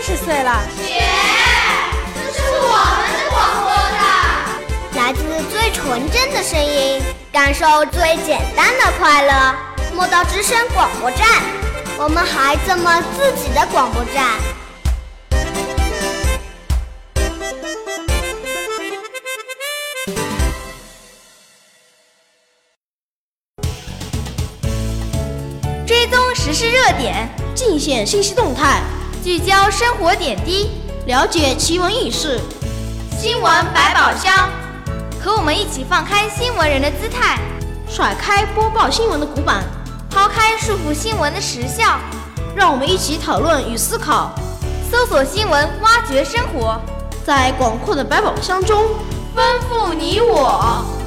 十岁了。姐，这是我们的广播站，来自最纯真的声音，感受最简单的快乐。莫道之声广播站，我们孩子们自己的广播站。追踪时事热点，尽显信息动态，聚焦生活点滴，了解奇闻异事。新闻百宝箱，和我们一起放开新闻人的姿态，甩开播报新闻的古板，抛开束缚新闻的时效，让我们一起讨论与思考，搜索新闻，挖掘生活，在广阔的百宝箱中丰富你我。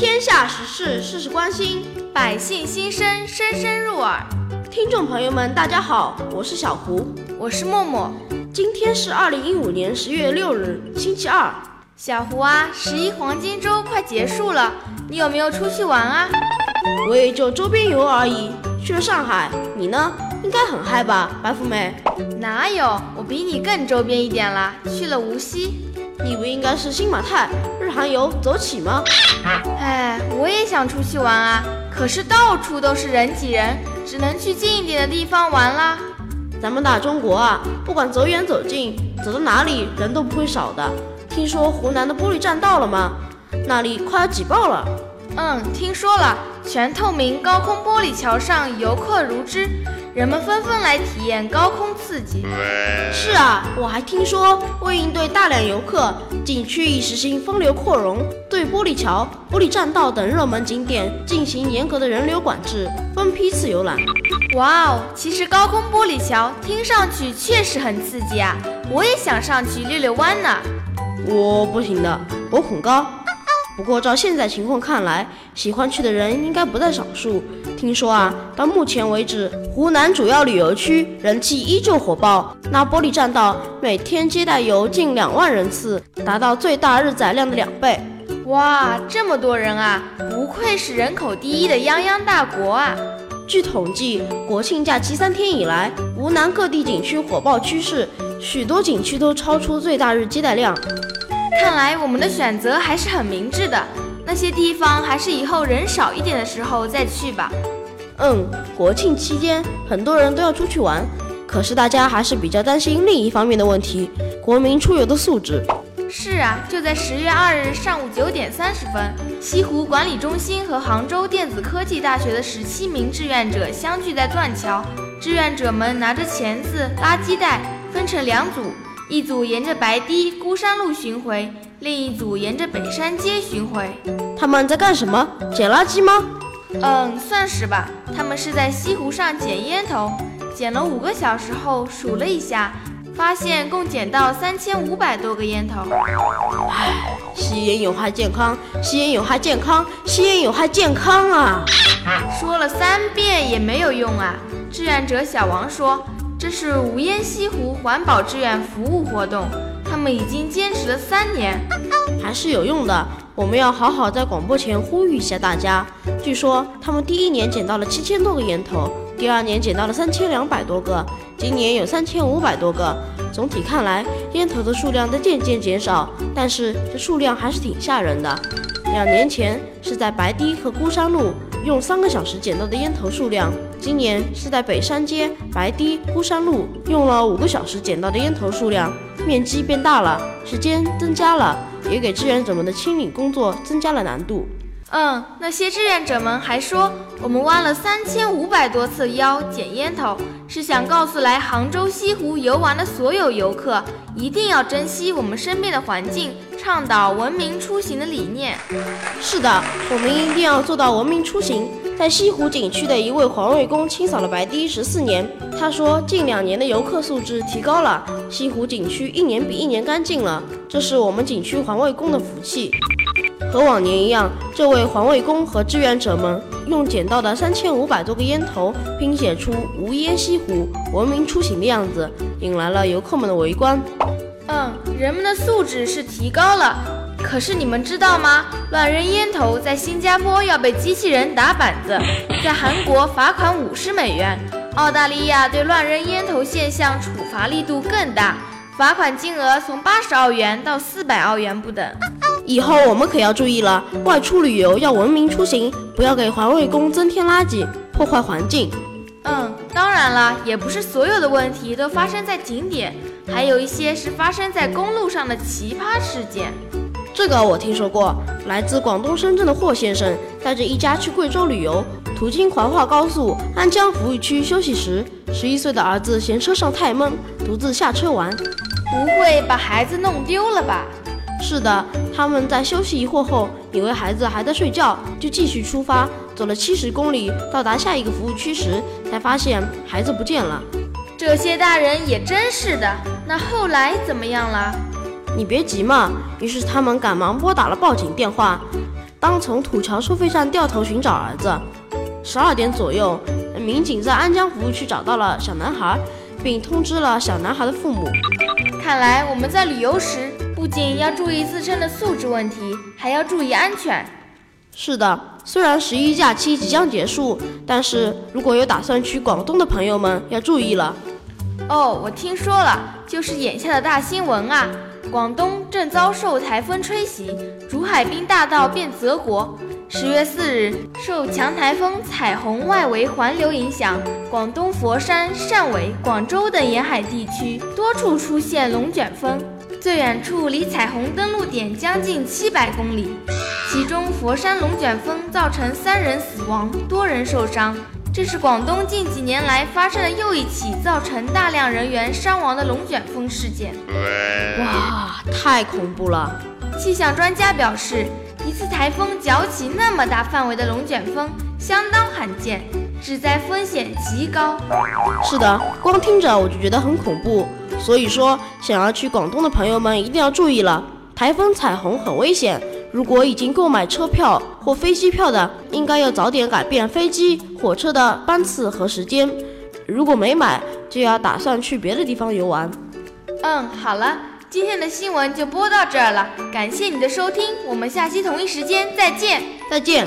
天下时事，事事关心；百姓心声，声声入耳。听众朋友们，大家好，我是小胡，我是默默。今天是二零一五年十月六日，星期二。小胡啊，十一黄金周快结束了，你有没有出去玩啊？我也就周边游而已，去了上海。你呢？应该很嗨吧，白富美？哪有，我比你更周边一点啦，去了无锡。你不应该是新马泰日韩游走起吗？哎，我也想出去玩啊，可是到处都是人挤人，只能去近一点的地方玩啦。咱们大中国啊，不管走远走近，走到哪里人都不会少的。听说湖南的玻璃栈道了吗？那里快要挤爆了。嗯，听说了，全透明高空玻璃桥上游客如织。人们纷纷来体验高空刺激。是啊，我还听说，为应对大量游客，景区已实行分流扩容，对玻璃桥、玻璃栈道等热门景点进行严格的人流管制，分批次游览。哇哦，其实高空玻璃桥听上去确实很刺激啊，我也想上去溜溜弯呢。我不行的，我恐高。不过照现在情况看来，喜欢去的人应该不在少数。听说啊，到目前为止，湖南主要旅游区人气依旧火爆。那玻璃栈道每天接待游近两万人次，达到最大日载量的两倍。哇，这么多人啊！不愧是人口第一的泱泱大国啊！据统计，国庆假期三天以来，湖南各地景区火爆趋势，许多景区都超出最大日接待量。看来我们的选择还是很明智的，那些地方还是以后人少一点的时候再去吧。嗯，国庆期间很多人都要出去玩，可是大家还是比较担心另一方面的问题：国民出游的素质。是啊，就在十月二日上午九点三十分，西湖管理中心和杭州电子科技大学的十七名志愿者相聚在断桥，志愿者们拿着钳子、垃圾袋，分成两组。一组沿着白堤孤山路巡回，另一组沿着北山街巡回。他们在干什么？捡垃圾吗？嗯，算是吧。他们是在西湖上捡烟头，捡了五个小时后数了一下，发现共捡到三千五百多个烟头。唉，吸烟有害健康，吸烟有害健康，吸烟有害健康啊！说了三遍也没有用啊！志愿者小王说。这是无烟西湖环保志愿服务活动，他们已经坚持了三年，还是有用的。我们要好好在广播前呼吁一下大家。据说他们第一年捡到了七千多个烟头，第二年捡到了三千两百多个，今年有三千五百多个。总体看来，烟头的数量在渐渐减少，但是这数量还是挺吓人的。两年前是在白堤和孤山路。用三个小时捡到的烟头数量，今年是在北山街、白堤、孤山路用了五个小时捡到的烟头数量，面积变大了，时间增加了，也给志愿者们的清理工作增加了难度。嗯，那些志愿者们还说，我们弯了三千五百多次腰捡烟头，是想告诉来杭州西湖游玩的所有游客，一定要珍惜我们身边的环境，倡导文明出行的理念。是的，我们一定要做到文明出行。在西湖景区的一位环卫工清扫了白堤十四年，他说，近两年的游客素质提高了，西湖景区一年比一年干净了，这是我们景区环卫工的福气。和往年一样，这位环卫工和志愿者们用捡到的三千五百多个烟头拼写出“无烟西湖，文明出行”的样子，引来了游客们的围观。嗯，人们的素质是提高了，可是你们知道吗？乱扔烟头在新加坡要被机器人打板子，在韩国罚款五十美元，澳大利亚对乱扔烟头现象处罚力度更大，罚款金额从八十澳元到四百澳元不等。以后我们可要注意了，外出旅游要文明出行，不要给环卫工增添垃圾，破坏环境。嗯，当然了，也不是所有的问题都发生在景点，还有一些是发生在公路上的奇葩事件。这个我听说过，来自广东深圳的霍先生带着一家去贵州旅游，途经怀化高速安江服务区休息时，十一岁的儿子嫌车上太闷，独自下车玩。不会把孩子弄丢了吧？是的，他们在休息一会儿后，以为孩子还在睡觉，就继续出发。走了七十公里，到达下一个服务区时，才发现孩子不见了。这些大人也真是的。那后来怎么样了？你别急嘛。于是他们赶忙拨打了报警电话。当从土桥收费站掉头寻找儿子，十二点左右，民警在安江服务区找到了小男孩，并通知了小男孩的父母。看来我们在旅游时。不仅要注意自身的素质问题，还要注意安全。是的，虽然十一假期即将结束，但是如果有打算去广东的朋友们要注意了。哦，我听说了，就是眼下的大新闻啊！广东正遭受台风吹袭，竹海滨大道变泽国。十月四日，受强台风彩虹外围环流影响，广东佛山、汕尾、广州等沿海地区多处出现龙卷风。最远处离彩虹登陆点将近七百公里，其中佛山龙卷风造成三人死亡，多人受伤。这是广东近几年来发生的又一起造成大量人员伤亡的龙卷风事件。哇，太恐怖了！气象专家表示，一次台风搅起那么大范围的龙卷风相当罕见，致灾风险极高。是的，光听着我就觉得很恐怖。所以说，想要去广东的朋友们一定要注意了，台风彩虹很危险。如果已经购买车票或飞机票的，应该要早点改变飞机、火车的班次和时间；如果没买，就要打算去别的地方游玩。嗯，好了，今天的新闻就播到这儿了，感谢你的收听，我们下期同一时间再见，再见。